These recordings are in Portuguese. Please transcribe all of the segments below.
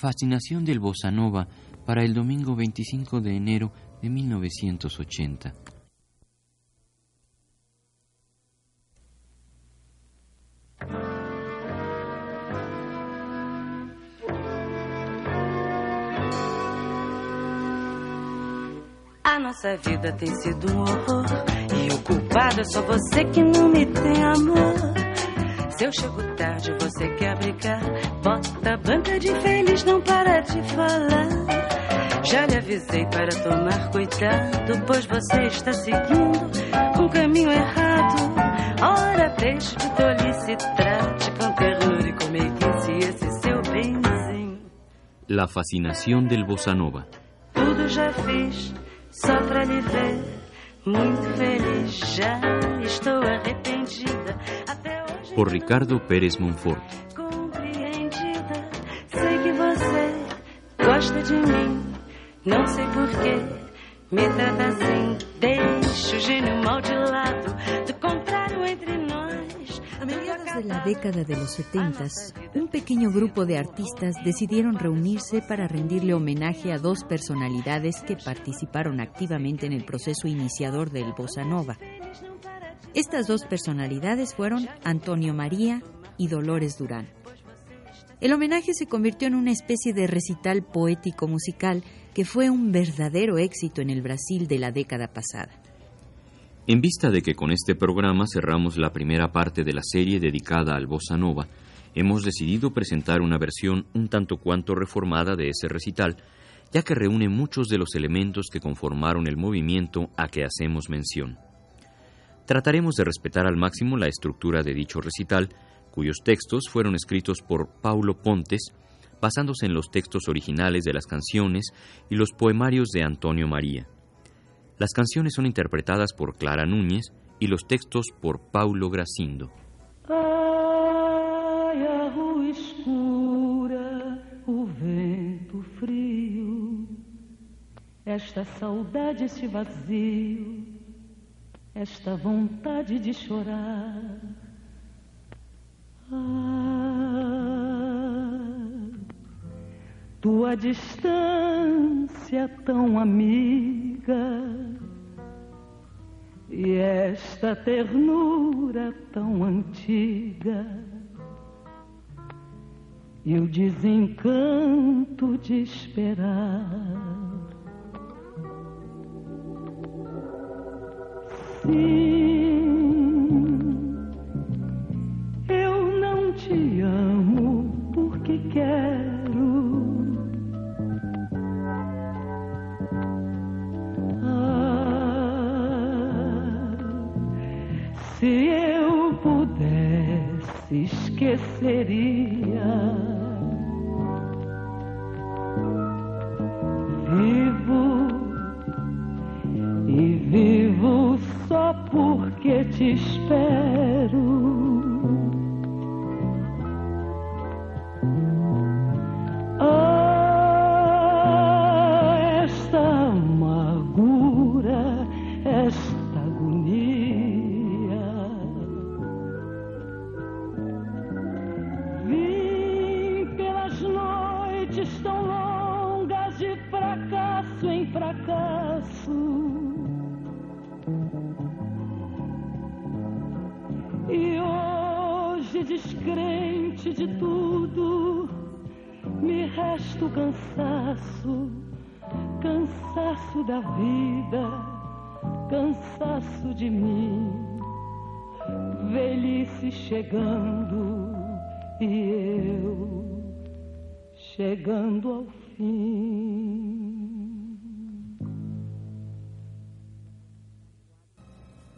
Fascinación del Bossa Nova para el domingo 25 de enero de 1980. A nossa vida tem sido um horror. E o culpado é só você que não me tem amor. Se eu chego tarde, você quer brincar. Bota a banca de feliz, não para de falar. Já lhe avisei para tomar cuidado, pois você está seguindo um caminho errado. Ora, deixe de tolice, trate com ternura e com meiguice esse seu benzinho. La fascinación del bossa nova. Tudo já fiz, só pra lhe ver. Muito feliz, já estou arrependida. por Ricardo Pérez Monfort. A la década de los 70, un pequeño grupo de artistas decidieron reunirse para rendirle homenaje a dos personalidades que participaron activamente en el proceso iniciador del bossa nova, estas dos personalidades fueron Antonio María y Dolores Durán. El homenaje se convirtió en una especie de recital poético musical que fue un verdadero éxito en el Brasil de la década pasada. En vista de que con este programa cerramos la primera parte de la serie dedicada al bossa nova, hemos decidido presentar una versión un tanto cuanto reformada de ese recital, ya que reúne muchos de los elementos que conformaron el movimiento a que hacemos mención. Trataremos de respetar al máximo la estructura de dicho recital, cuyos textos fueron escritos por Paulo Pontes, basándose en los textos originales de las canciones y los poemarios de Antonio María. Las canciones son interpretadas por Clara Núñez y los textos por Paulo Gracindo. Ai, esta saudade, este vazio, esta vontade de chorar. Ah, tua distância tão amiga e esta ternura tão antiga e o desencanto de esperar. Sim, eu não te amo porque quero. Ah, se eu pudesse, esqueceria. Porque te espero. Ah, esta amargura, esta agonia. Vim pelas noites tão longas de fracasso em fracasso. Descrente de tudo, me resta o cansaço, cansaço da vida, cansaço de mim, velhice chegando e eu chegando ao fim.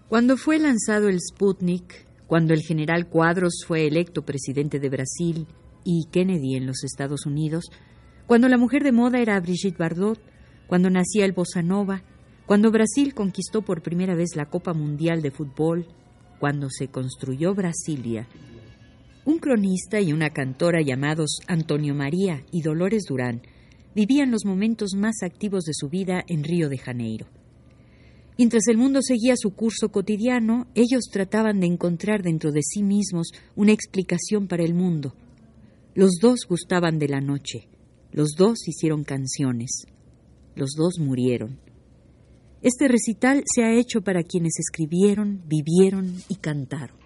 Cuando fue lanzado el Sputnik, cuando el general Cuadros fue electo presidente de Brasil y Kennedy en los Estados Unidos, cuando la mujer de moda era Brigitte Bardot, cuando nacía el Bossa Nova, cuando Brasil conquistó por primera vez la Copa Mundial de Fútbol, cuando se construyó Brasilia, un cronista y una cantora llamados Antonio María y Dolores Durán vivían los momentos más activos de su vida en Río de Janeiro. Mientras el mundo seguía su curso cotidiano, ellos trataban de encontrar dentro de sí mismos una explicación para el mundo. Los dos gustaban de la noche, Los dos hicieron canciones. Los dos murieron. Este recital se ha hecho para quienes escribieron, vivieron y cantaron.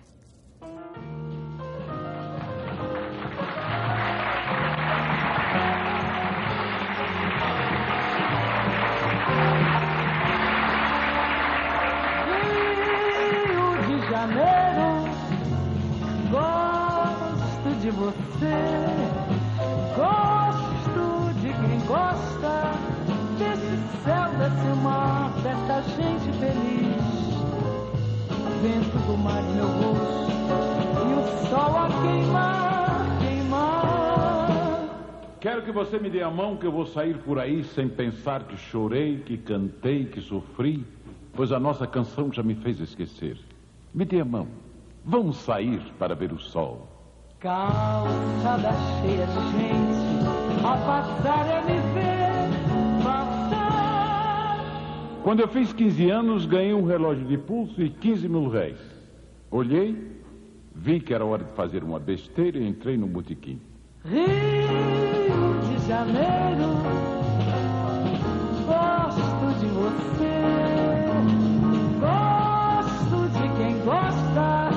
Dê a mão que eu vou sair por aí sem pensar que chorei, que cantei, que sofri, pois a nossa canção já me fez esquecer. Me dê a mão. Vamos sair para ver o sol. Calçada cheia de gente, a passar é me ver passar. Quando eu fiz 15 anos, ganhei um relógio de pulso e 15 mil réis. Olhei, vi que era hora de fazer uma besteira e entrei no botequim. Rio Janeiro, gosto de você, gosto de quem gosta.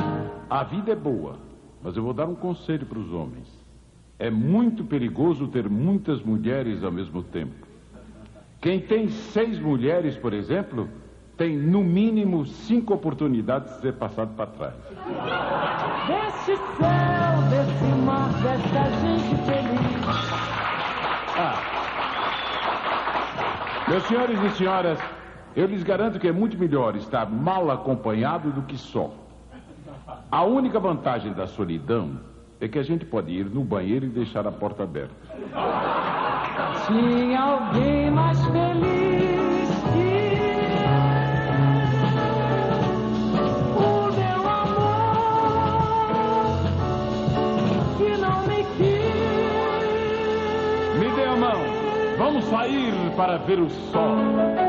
A vida é boa, mas eu vou dar um conselho para os homens. É muito perigoso ter muitas mulheres ao mesmo tempo. Quem tem seis mulheres, por exemplo, tem no mínimo cinco oportunidades de ser passado para trás. Deste céu, desse mar, dessa gente feliz. Ah. Meus senhores e senhoras, eu lhes garanto que é muito melhor estar mal acompanhado do que só. A única vantagem da solidão é que a gente pode ir no banheiro e deixar a porta aberta. Tinha alguém mais feliz Vamos sair para ver o sol.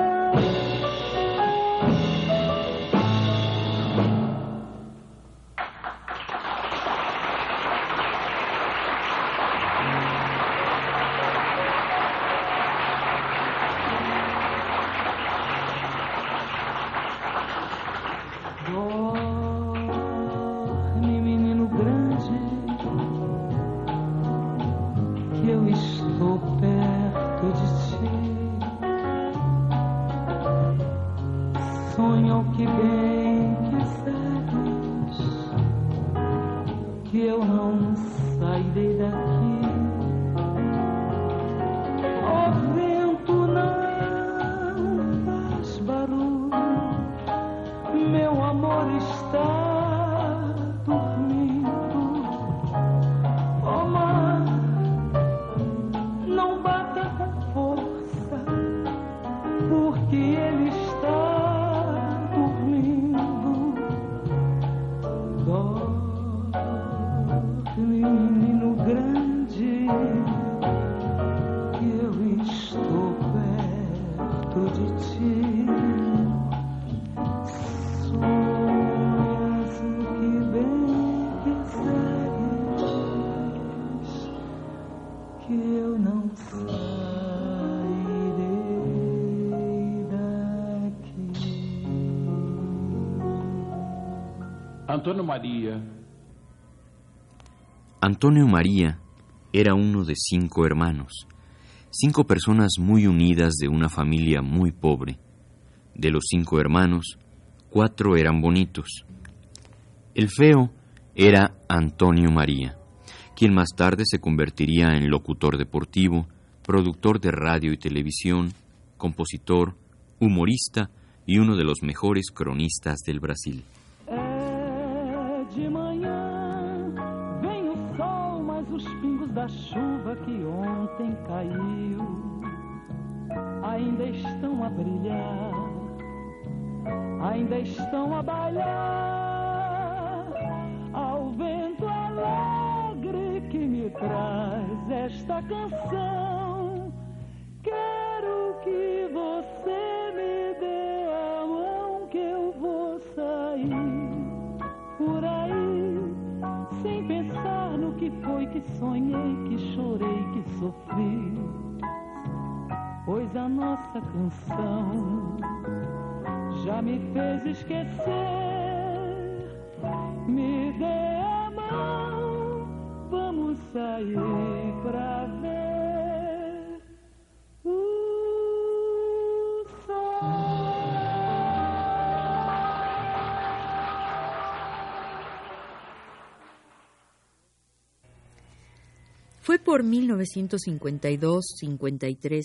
Antônio Maria, Antonio María era uno de cinco hermanos, cinco personas muy unidas de una familia muy pobre. De los cinco hermanos, cuatro eran bonitos. El feo era Antonio María, quien más tarde se convertiría en locutor deportivo, productor de radio y televisión, compositor, humorista y uno de los mejores cronistas del Brasil. Chuva que ontem caiu ainda estão a brilhar, ainda estão a bailar ao vento alegre que me traz esta canção. Quero que você que sonhei, que chorei, que sofri. Pois a nossa canção já me fez esquecer. Me dê a mão, vamos sair pra por 1952-53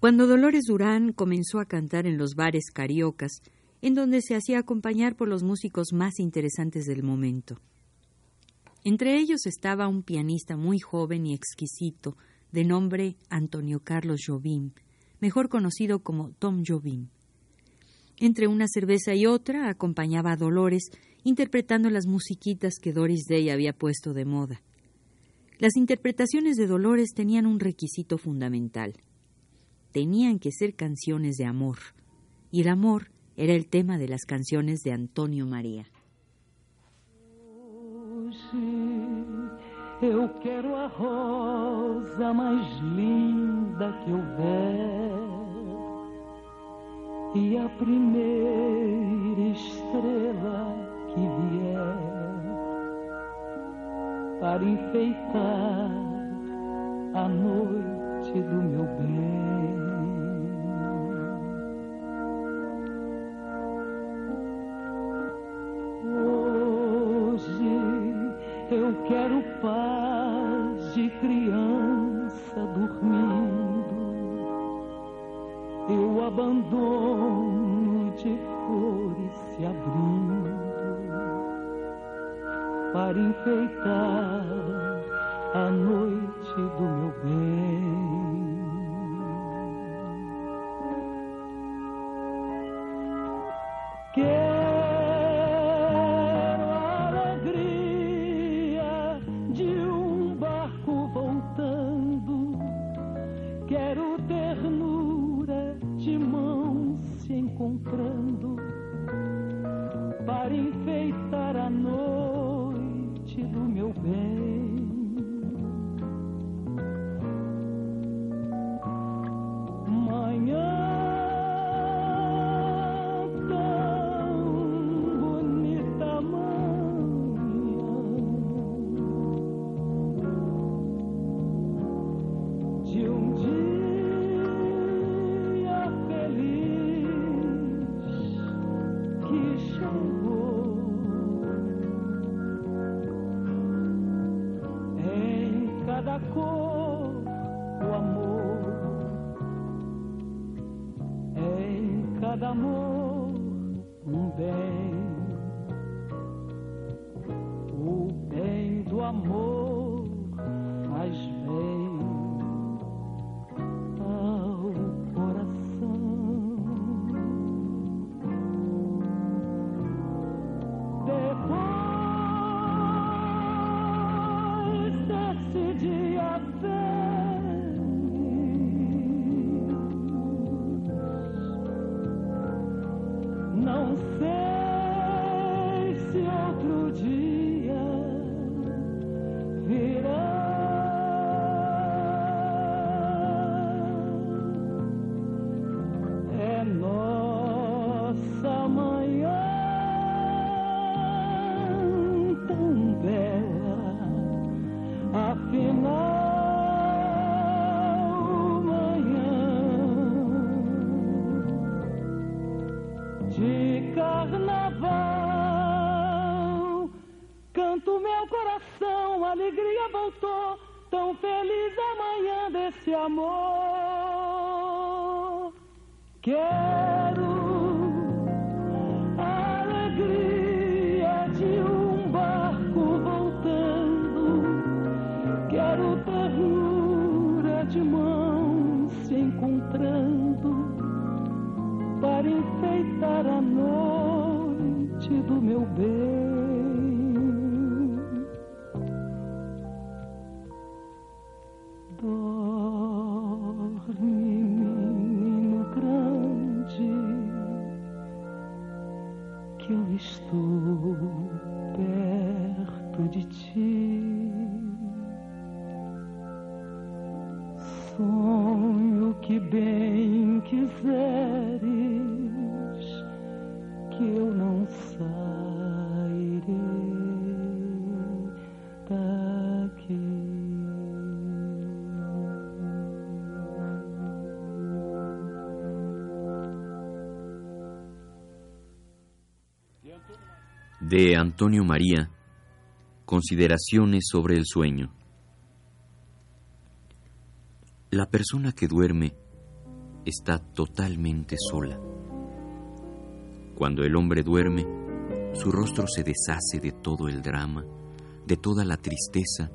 cuando Dolores Durán comenzó a cantar en los bares cariocas, en donde se hacía acompañar por los músicos más interesantes del momento. Entre ellos estaba un pianista muy joven y exquisito, de nombre Antonio Carlos Jobim, mejor conocido como Tom Jobim. Entre una cerveza y otra acompañaba a Dolores interpretando las musiquitas que Doris Day había puesto de moda. Las interpretaciones de Dolores tenían un requisito fundamental. Tenían que ser canciones de amor, y el amor era el tema de las canciones de Antonio María. Hoje eu quero a rosa mais linda que houver e a primeira estrela para enfeitar a noite do meu bem. dulce amor que De Antonio María, Consideraciones sobre el sueño. La persona que duerme está totalmente sola. Cuando el hombre duerme, su rostro se deshace de todo el drama, de toda la tristeza,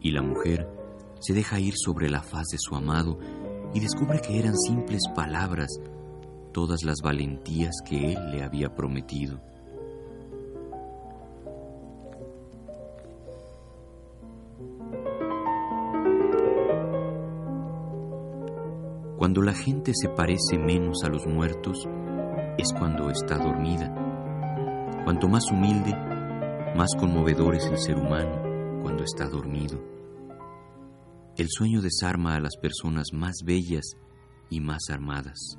y la mujer se deja ir sobre la faz de su amado y descubre que eran simples palabras todas las valentías que él le había prometido. Cuando la gente se parece menos a los muertos es cuando está dormida. Cuanto más humilde, más conmovedor es el ser humano cuando está dormido. El sueño desarma a las personas más bellas y más armadas.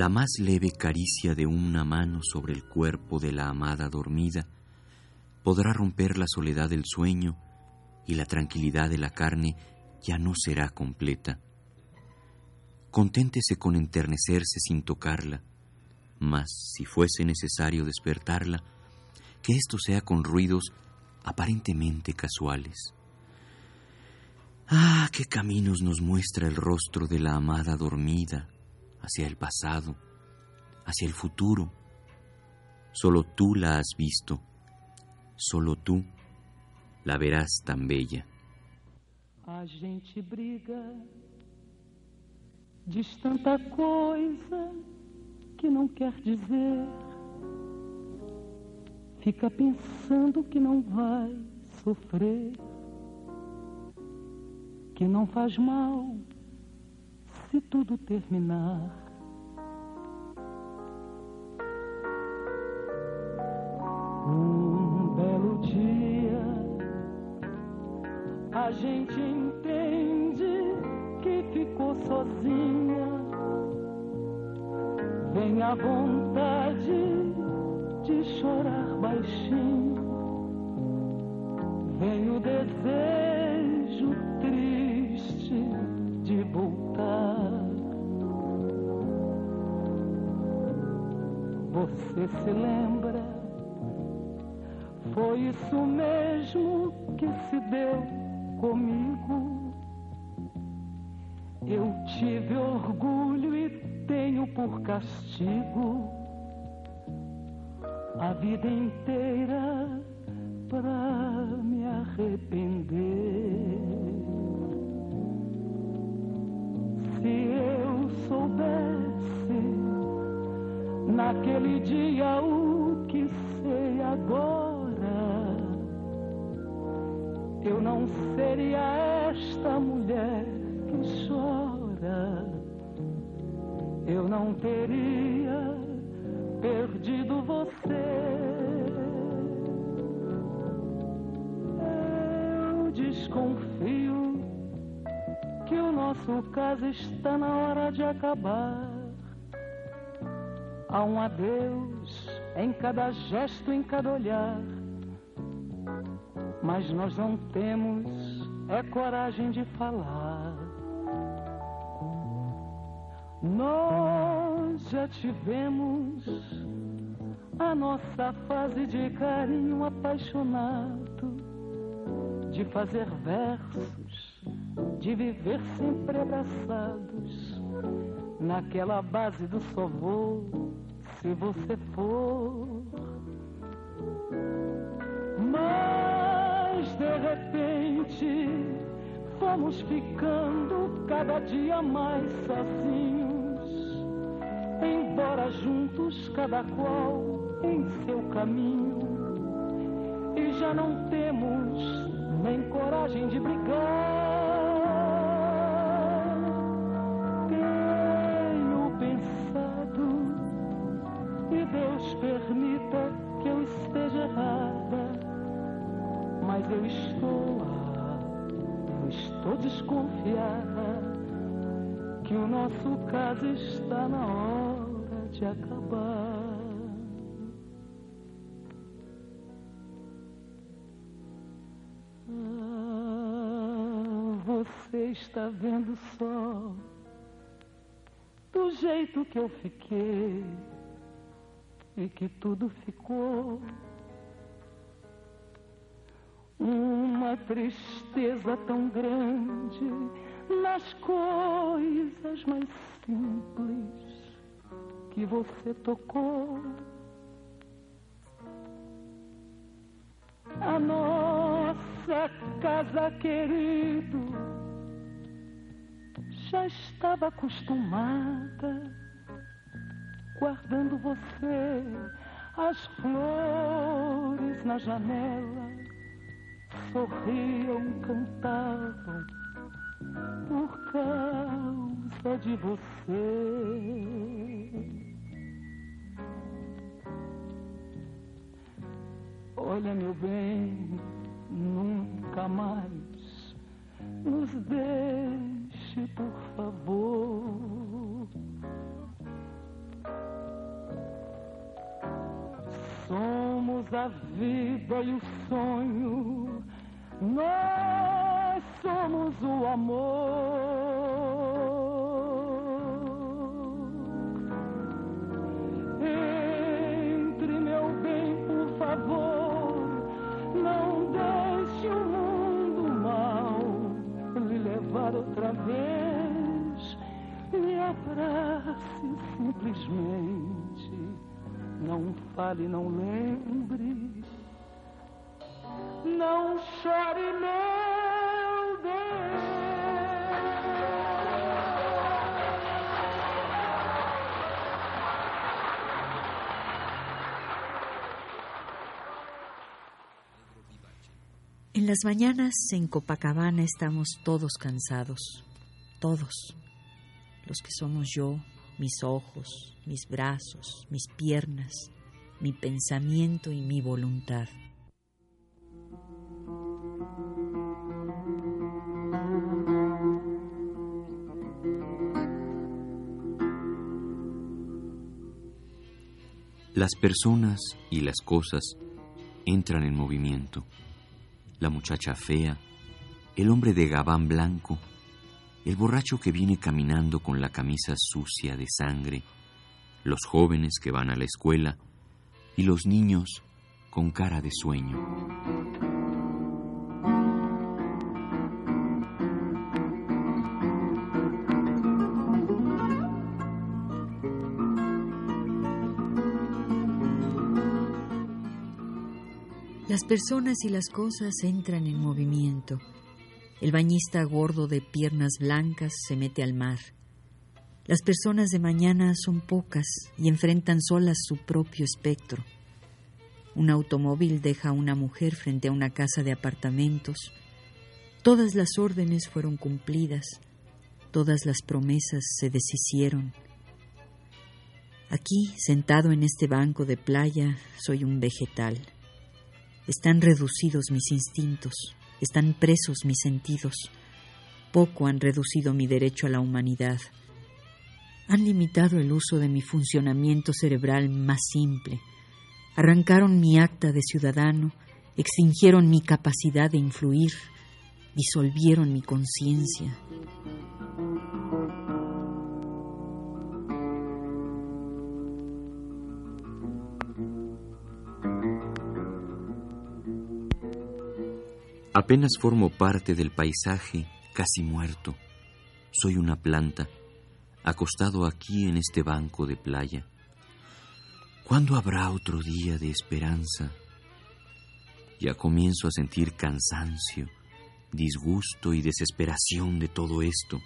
La más leve caricia de una mano sobre el cuerpo de la amada dormida podrá romper la soledad del sueño y la tranquilidad de la carne ya no será completa. Conténtese con enternecerse sin tocarla, mas si fuese necesario despertarla, que esto sea con ruidos aparentemente casuales. Ah, qué caminos nos muestra el rostro de la amada dormida hacia el pasado, hacia el futuro. Solo tú la has visto, solo tú la verás tan bella. A gente briga, diz tanta coisa que não quer dizer. Fica pensando que não vai sofrer, que não faz mal se tudo terminar. Um belo dia a gente entende que ficou sozinha. Vem a vontade de chorar baixinho. Se deu comigo. Eu tive orgulho e tenho por castigo a vida inteira desconfio que o nosso caso está na hora de acabar. Há um adeus em cada gesto, em cada olhar. Mas nós não temos é coragem de falar. Nós já tivemos a nossa fase de carinho apaixonado, de fazer versos, de viver sempre abraçados, naquela base do só se você for. Mas de repente fomos ficando cada dia mais sozinhos, embora juntos cada qual em seu caminho, e já não temos nem coragem de brigar. Tenho pensado, e Deus permita que eu esteja errada, mas eu estou, eu estou desconfiada que o nosso caso está na hora de acabar. Você está vendo só do jeito que eu fiquei e que tudo ficou uma tristeza tão grande nas coisas mais simples que você tocou. A nossa casa querido já estava acostumada guardando você as flores na janela sorriam, cantavam por causa de você. Olha, meu bem, nunca mais nos deixe, por favor. Somos a vida e o sonho, nós somos o amor. Chore. En las mañanas en Copacabana estamos todos cansados, todos, los que somos yo, mis ojos, mis brazos, mis piernas, mi pensamiento y mi voluntad. Las personas y las cosas entran en movimiento. La muchacha fea, el hombre de gabán blanco, el borracho que viene caminando con la camisa sucia de sangre, los jóvenes que van a la escuela y los niños con cara de sueño. Las personas y las cosas entran en movimiento. El bañista gordo de piernas blancas se mete al mar. Las personas de mañana son pocas y enfrentan solas su propio espectro. Un automóvil deja a una mujer frente a una casa de apartamentos. Todas las órdenes fueron cumplidas, todas las promesas se deshicieron. Aquí, sentado en este banco de playa, soy un vegetal. Están reducidos mis instintos, están presos mis sentidos. Poco han reducido mi derecho a la humanidad. Han limitado el uso de mi funcionamiento cerebral más simple. Arrancaron mi acta de ciudadano, extinguieron mi capacidad de influir, disolvieron mi conciencia. Apenas formo parte del paisaje, casi muerto. Soy una planta, acostado aquí en este banco de playa. ¿Cuándo habrá otro día de esperanza? Ya comienzo a sentir cansancio, disgusto y desesperación de todo esto.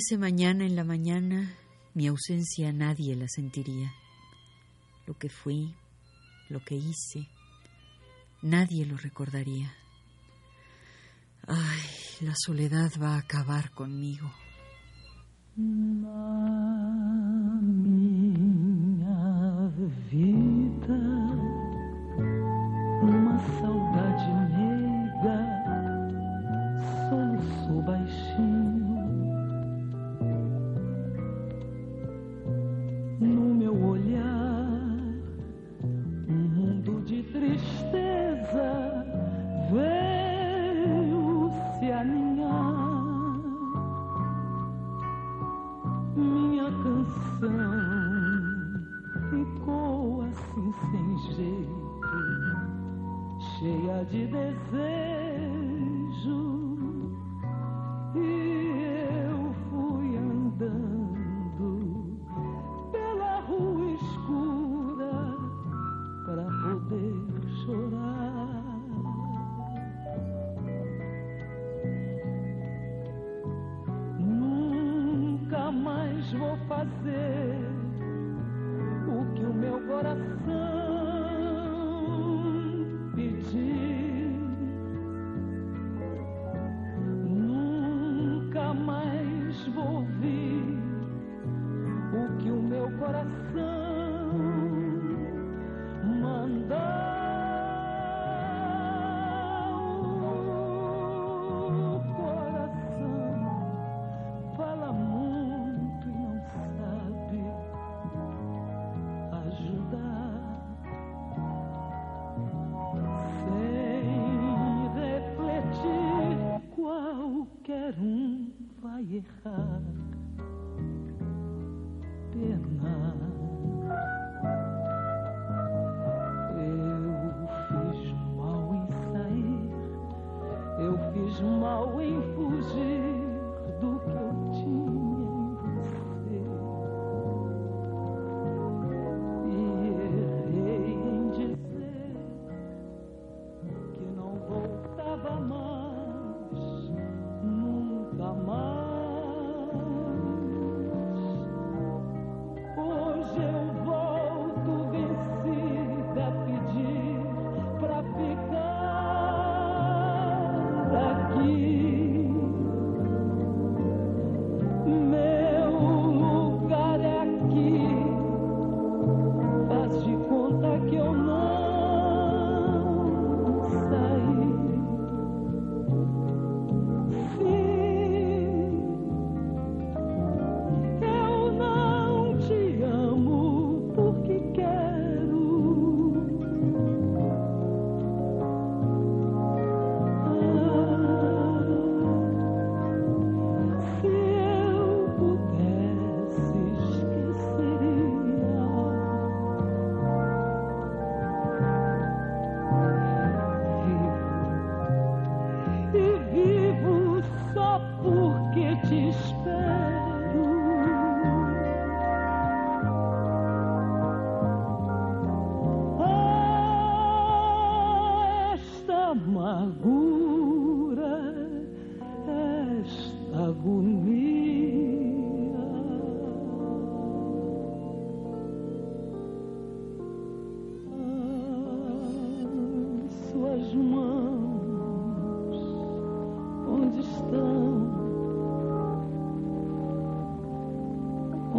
ocurriese mañana en la mañana, mi ausencia nadie la sentiría. Lo que fui, lo que hice, nadie lo recordaría. Ay, la soledad va a acabar conmigo. Mm.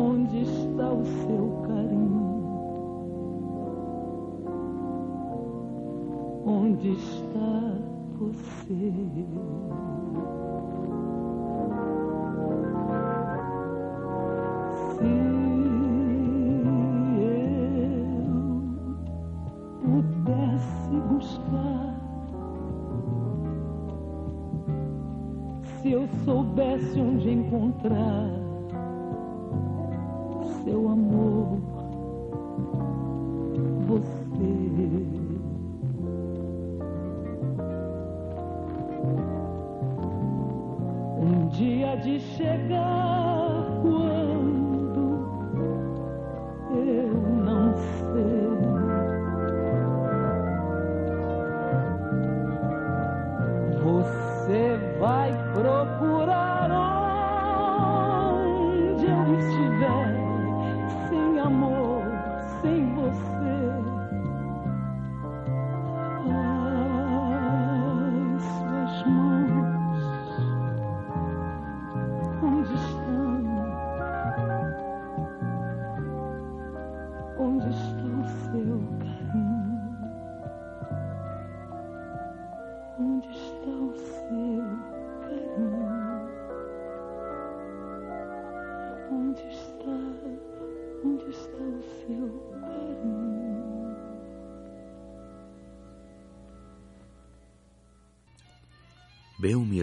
Onde está o seu carinho? Onde está você?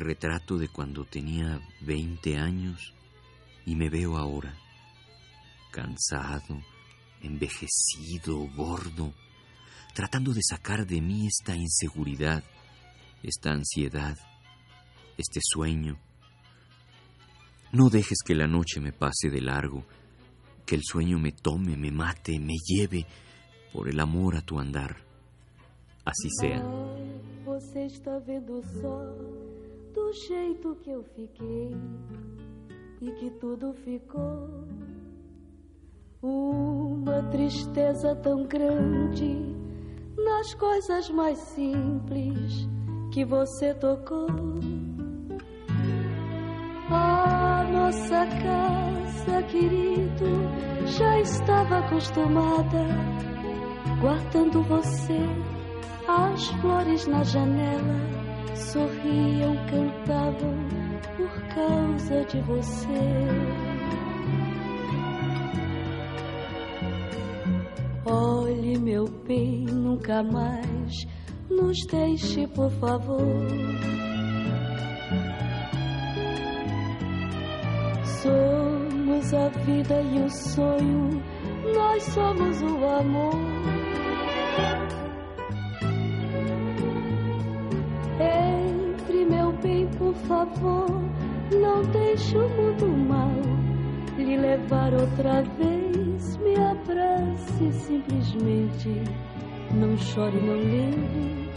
Retrato de cuando tenía 20 años y me veo ahora, cansado, envejecido, gordo, tratando de sacar de mí esta inseguridad, esta ansiedad, este sueño. No dejes que la noche me pase de largo, que el sueño me tome, me mate, me lleve por el amor a tu andar. Así sea. Do jeito que eu fiquei e que tudo ficou. Uma tristeza tão grande nas coisas mais simples que você tocou. A nossa casa, querido, já estava acostumada guardando você. As flores na janela sorriam, cantavam por causa de você. Olhe, meu bem, nunca mais nos deixe, por favor. Somos a vida e o sonho, nós somos o amor. Favor, não deixe o mundo mal lhe levar outra vez. Me abrace simplesmente. Não chore, não lembre,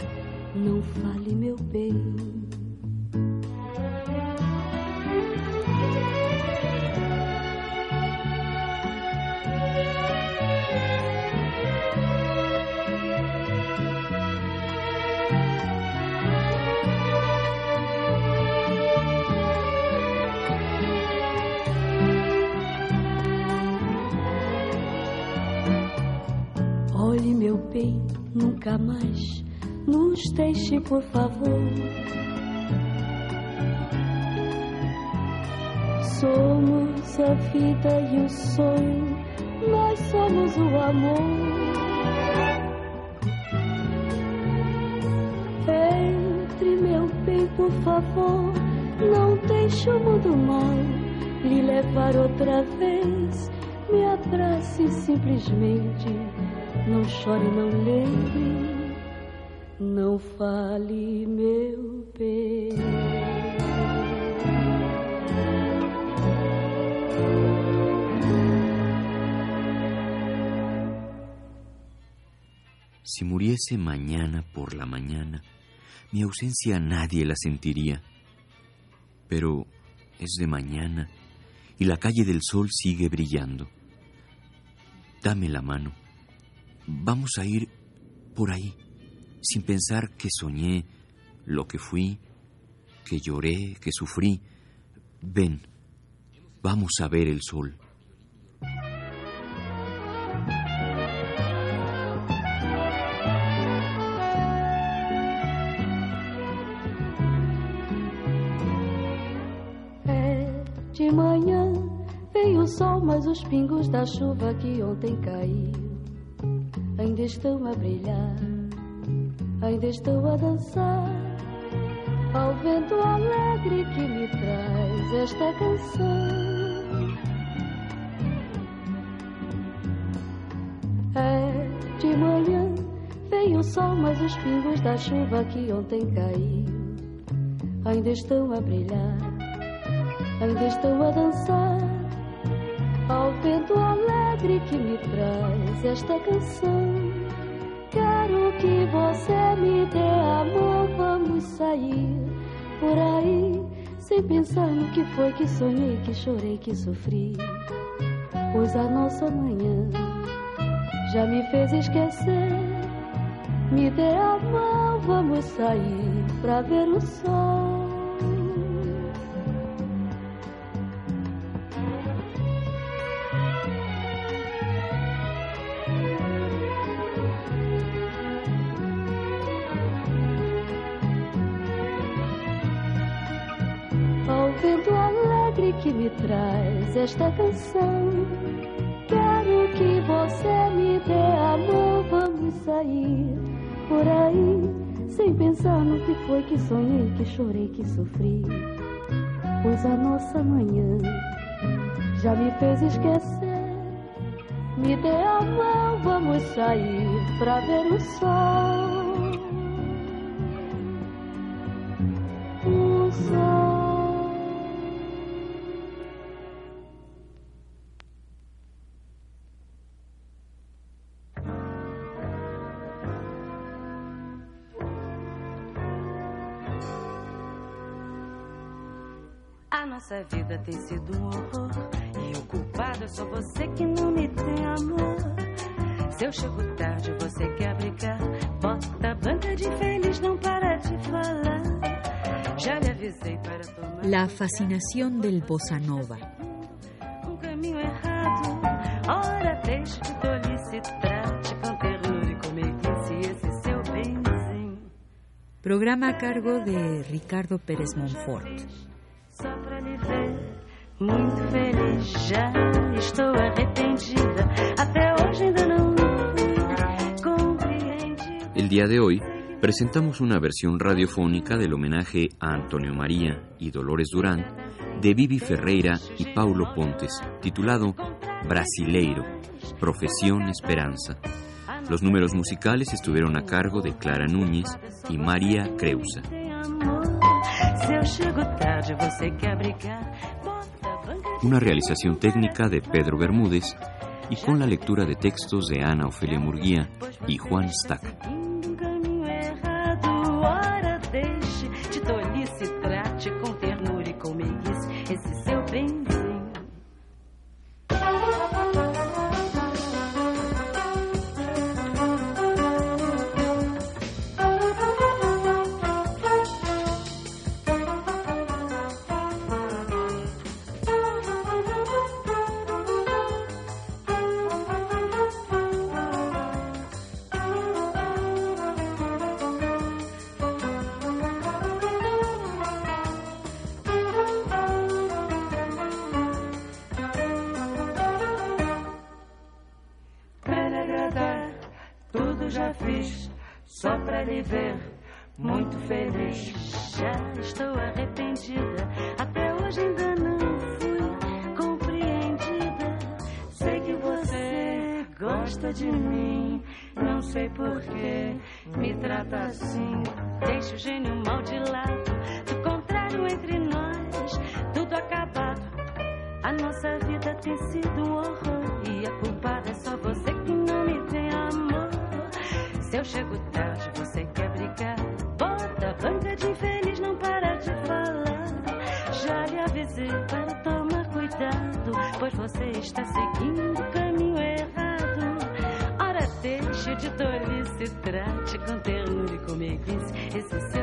não fale, meu bem. Olhe, meu bem, nunca mais nos deixe, por favor. Somos a vida e o sonho, nós somos o amor. Entre, meu bem, por favor, não deixe o mundo mal lhe levar outra vez. Me abrace simplesmente. Não chore, não lembre, não fale, meu bem. Si muriese mañana por la mañana, mi ausencia nadie la sentiría. Pero Es de mañana y la calle del sol sigue brillando. Dame la mano. Vamos a ir por ahí, sin pensar que soñé, lo que fui, que lloré, que sufrí. Ven, vamos a ver el sol. É de manhã, vem o sol, mas os pingos da chuva que ontem caiu ainda estão a brilhar, ainda estou a dançar ao vento alegre que me traz esta canção. É de manhã, vem o sol, mas os pingos da chuva que ontem caiu ainda estão a brilhar, ainda estou a dançar ao vento alegre que me traz esta canção. Quero que você me dê amor, vamos sair por aí, sem pensar no que foi que sonhei, que chorei, que sofri. Pois a nossa manhã já me fez esquecer. Me dê a mão, vamos sair pra ver o sol. Ao vento alegre que me traz esta canção. Quero que você me dê amor, vamos sair por aí, sem pensar no que foi que sonhei, que chorei, que sofri. Pois a nossa manhã já me fez esquecer. Me dê a mão, vamos sair pra ver o sol. Nossa vida tem sido um horror. E o culpado é só você que não me tem amor. Se eu chego tarde, você quer brigar. Bota a banca de feliz, não para de falar. Já lhe avisei para tomar. La fascinación del bossa nova. Um caminho errado. Ora, deixe de tolice, trate com ternura e com meiguice esse seu benzinho. Programa a cargo de Ricardo Pérez Monfort. Muito feliz. Já estou arrependida. Até hoje ainda não. El día de hoy presentamos una versión radiofónica del homenaje a Antonio María y Dolores Durán de Vivi Ferreira y Paulo Pontes, titulado Brasileiro, Profesión Esperanza. Los números musicales estuvieron a cargo de Clara Núñez y María Creusa. Una realización técnica de Pedro Bermúdez y con la lectura de textos de Ana Ofelia Murguía y Juan Stack. Só pra lhe ver muito feliz. Já estou arrependida, até hoje ainda não fui compreendida. Sei que você gosta de mim, não sei porquê me trata assim. Deixa o gênio mal de lado, do contrário entre nós, tudo acabado. A nossa vida tem sido um horror E a culpada é só você que não me tem amor Se eu chego está seguindo o caminho errado. Ora, deixe de tolice, trate com ternura e com meiguice esse seu.